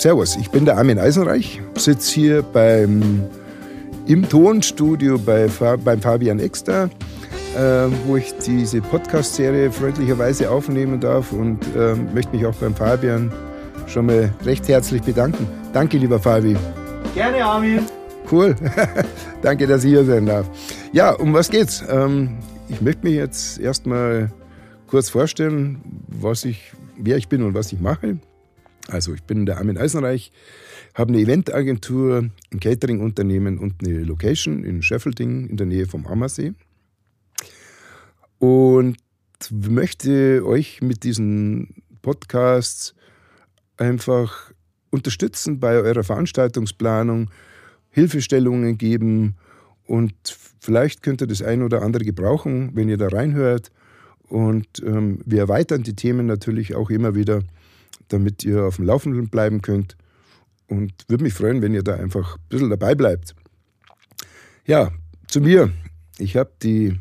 Servus, ich bin der Armin Eisenreich, sitze hier beim, im Tonstudio bei, beim Fabian Exter, äh, wo ich diese Podcast-Serie freundlicherweise aufnehmen darf und äh, möchte mich auch beim Fabian schon mal recht herzlich bedanken. Danke, lieber Fabi. Gerne, Armin. Cool. Danke, dass ich hier sein darf. Ja, um was geht's? Ähm, ich möchte mich jetzt erstmal kurz vorstellen, was ich, wer ich bin und was ich mache. Also ich bin der Armin Eisenreich, habe eine Eventagentur, ein Catering-Unternehmen und eine Location in Scheffelding in der Nähe vom Ammersee. Und möchte euch mit diesen Podcasts einfach unterstützen bei eurer Veranstaltungsplanung, Hilfestellungen geben und vielleicht könnt ihr das ein oder andere gebrauchen, wenn ihr da reinhört. Und ähm, wir erweitern die Themen natürlich auch immer wieder damit ihr auf dem Laufenden bleiben könnt. Und würde mich freuen, wenn ihr da einfach ein bisschen dabei bleibt. Ja, zu mir. Ich habe die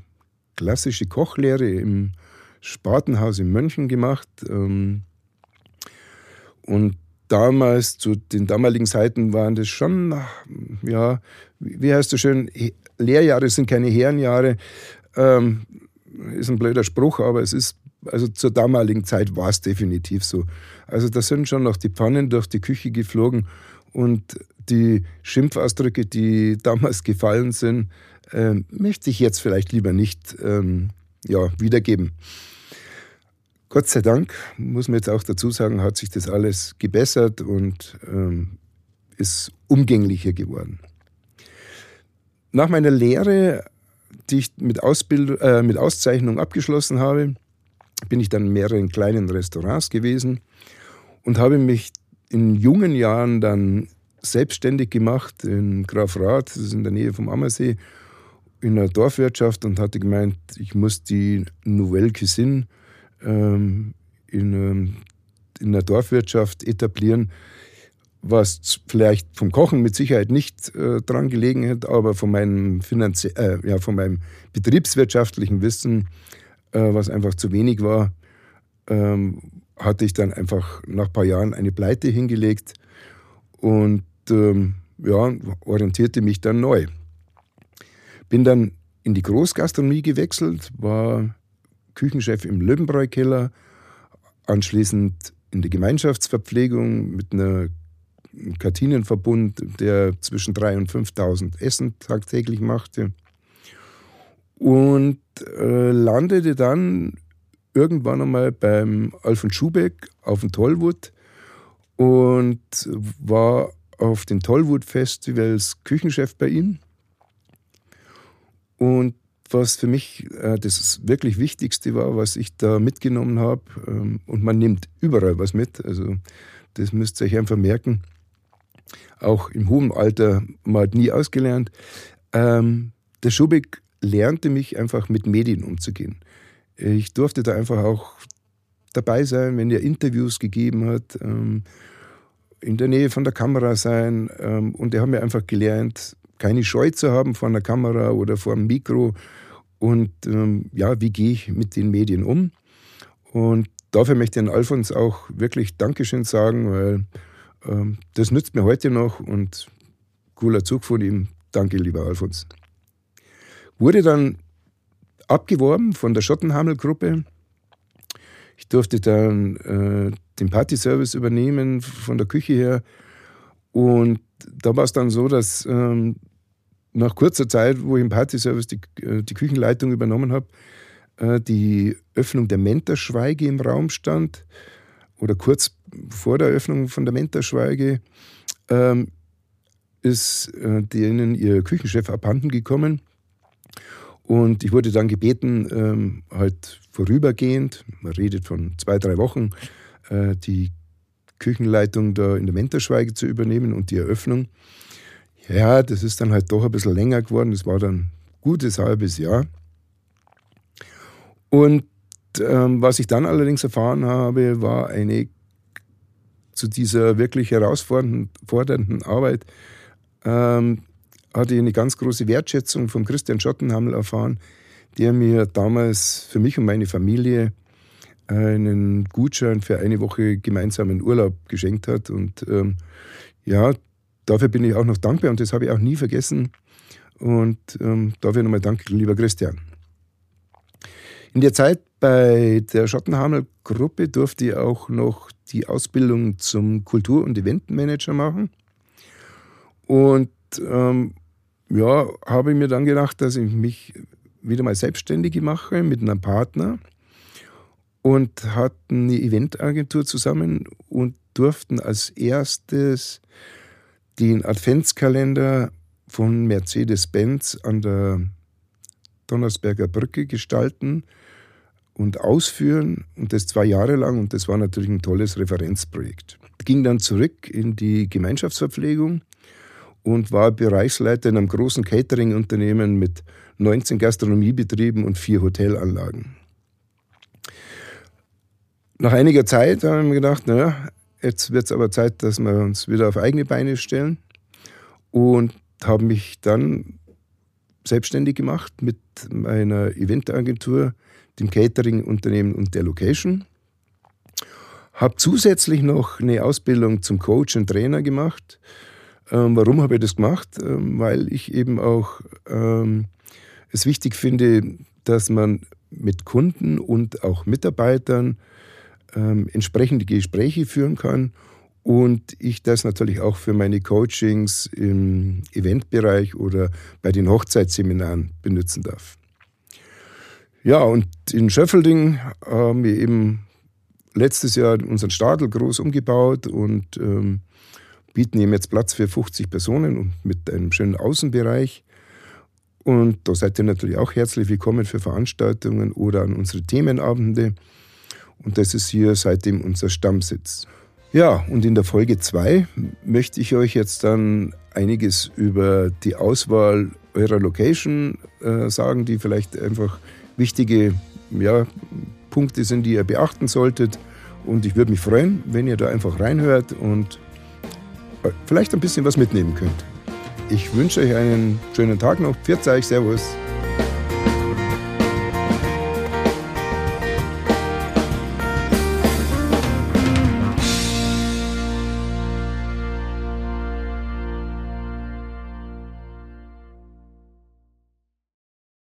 klassische Kochlehre im Spatenhaus in München gemacht. Ähm, und damals, zu den damaligen Zeiten, waren das schon, ja, wie heißt das schön, Lehrjahre sind keine Herrenjahre. Ähm, ist ein blöder Spruch, aber es ist also zur damaligen Zeit war es definitiv so. Also da sind schon noch die Pfannen durch die Küche geflogen und die Schimpfausdrücke, die damals gefallen sind, äh, möchte ich jetzt vielleicht lieber nicht ähm, ja, wiedergeben. Gott sei Dank, muss man jetzt auch dazu sagen, hat sich das alles gebessert und ähm, ist umgänglicher geworden. Nach meiner Lehre, die ich mit, Ausbild äh, mit Auszeichnung abgeschlossen habe, bin ich dann in mehreren kleinen Restaurants gewesen und habe mich in jungen Jahren dann selbstständig gemacht in Grafrath, das ist in der Nähe vom Ammersee, in einer Dorfwirtschaft und hatte gemeint, ich muss die Nouvelle Cuisine ähm, in, ähm, in einer Dorfwirtschaft etablieren, was vielleicht vom Kochen mit Sicherheit nicht äh, dran gelegen hätte, aber von meinem, äh, ja, von meinem betriebswirtschaftlichen Wissen was einfach zu wenig war, ähm, hatte ich dann einfach nach ein paar Jahren eine Pleite hingelegt und ähm, ja, orientierte mich dann neu. Bin dann in die Großgastronomie gewechselt, war Küchenchef im Löwenbräu-Keller, anschließend in die Gemeinschaftsverpflegung mit einer Kartinenverbund, der zwischen 3.000 und 5.000 Essen tagtäglich machte und äh, landete dann irgendwann einmal beim Alfred Schubeck auf dem Tollwood und war auf den Tollwood Festivals Küchenchef bei ihm. Und was für mich äh, das wirklich Wichtigste war, was ich da mitgenommen habe, ähm, und man nimmt überall was mit, also das müsst ihr euch einfach merken, auch im hohen Alter, man hat nie ausgelernt. Ähm, der Schubeck lernte mich einfach mit Medien umzugehen. Ich durfte da einfach auch dabei sein, wenn er Interviews gegeben hat, ähm, in der Nähe von der Kamera sein. Ähm, und er hat mir einfach gelernt, keine Scheu zu haben vor einer Kamera oder vor einem Mikro. Und ähm, ja, wie gehe ich mit den Medien um? Und dafür möchte ich an Alfons auch wirklich Dankeschön sagen, weil das nützt mir heute noch und cooler Zug von ihm. Danke, lieber Alfons. Wurde dann abgeworben von der Schottenhammel-Gruppe. Ich durfte dann äh, den Partyservice übernehmen von der Küche her. Und da war es dann so, dass ähm, nach kurzer Zeit, wo ich im Partyservice die, äh, die Küchenleitung übernommen habe, äh, die Öffnung der Menterschweige im Raum stand. Oder kurz vor der Öffnung von der Menterschweige ähm, ist äh, denen ihr Küchenchef abhanden gekommen. Und ich wurde dann gebeten, ähm, halt vorübergehend, man redet von zwei, drei Wochen, äh, die Küchenleitung da in der Menterschweige zu übernehmen und die Eröffnung. Ja, das ist dann halt doch ein bisschen länger geworden. Das war dann ein gutes halbes Jahr. Und ähm, was ich dann allerdings erfahren habe, war eine zu dieser wirklich herausfordernden Arbeit ähm, hatte ich eine ganz große Wertschätzung von Christian Schottenhammel erfahren, der mir damals für mich und meine Familie einen Gutschein für eine Woche gemeinsamen Urlaub geschenkt hat. Und ähm, ja, dafür bin ich auch noch dankbar und das habe ich auch nie vergessen. Und ähm, dafür nochmal danke, lieber Christian. In der Zeit bei der Schottenhamel Gruppe durfte ich auch noch die Ausbildung zum Kultur- und Eventmanager machen. Und ähm, ja, habe ich mir dann gedacht, dass ich mich wieder mal selbstständig mache mit einem Partner und hatten eine Eventagentur zusammen und durften als erstes den Adventskalender von Mercedes-Benz an der Donnersberger Brücke gestalten und ausführen. Und das zwei Jahre lang. Und das war natürlich ein tolles Referenzprojekt. Ging dann zurück in die Gemeinschaftsverpflegung und war Bereichsleiter in einem großen Catering-Unternehmen mit 19 Gastronomiebetrieben und vier Hotelanlagen. Nach einiger Zeit haben wir gedacht, naja, jetzt wird es aber Zeit, dass wir uns wieder auf eigene Beine stellen und habe mich dann selbstständig gemacht mit meiner Eventagentur, dem Catering-Unternehmen und der Location. Habe zusätzlich noch eine Ausbildung zum Coach und Trainer gemacht. Ähm, warum habe ich das gemacht? Ähm, weil ich eben auch ähm, es wichtig finde, dass man mit Kunden und auch Mitarbeitern ähm, entsprechende Gespräche führen kann und ich das natürlich auch für meine Coachings im Eventbereich oder bei den Hochzeitsseminaren benutzen darf. Ja, und in Schöffelding haben wir eben letztes Jahr unseren Stadel groß umgebaut und ähm, bieten eben jetzt Platz für 50 Personen und mit einem schönen Außenbereich. Und da seid ihr natürlich auch herzlich willkommen für Veranstaltungen oder an unsere Themenabende. Und das ist hier seitdem unser Stammsitz. Ja, und in der Folge 2 möchte ich euch jetzt dann einiges über die Auswahl eurer Location äh, sagen, die vielleicht einfach wichtige ja, Punkte sind, die ihr beachten solltet. Und ich würde mich freuen, wenn ihr da einfach reinhört und vielleicht ein bisschen was mitnehmen könnt. Ich wünsche euch einen schönen Tag noch. Pfiat euch, Servus.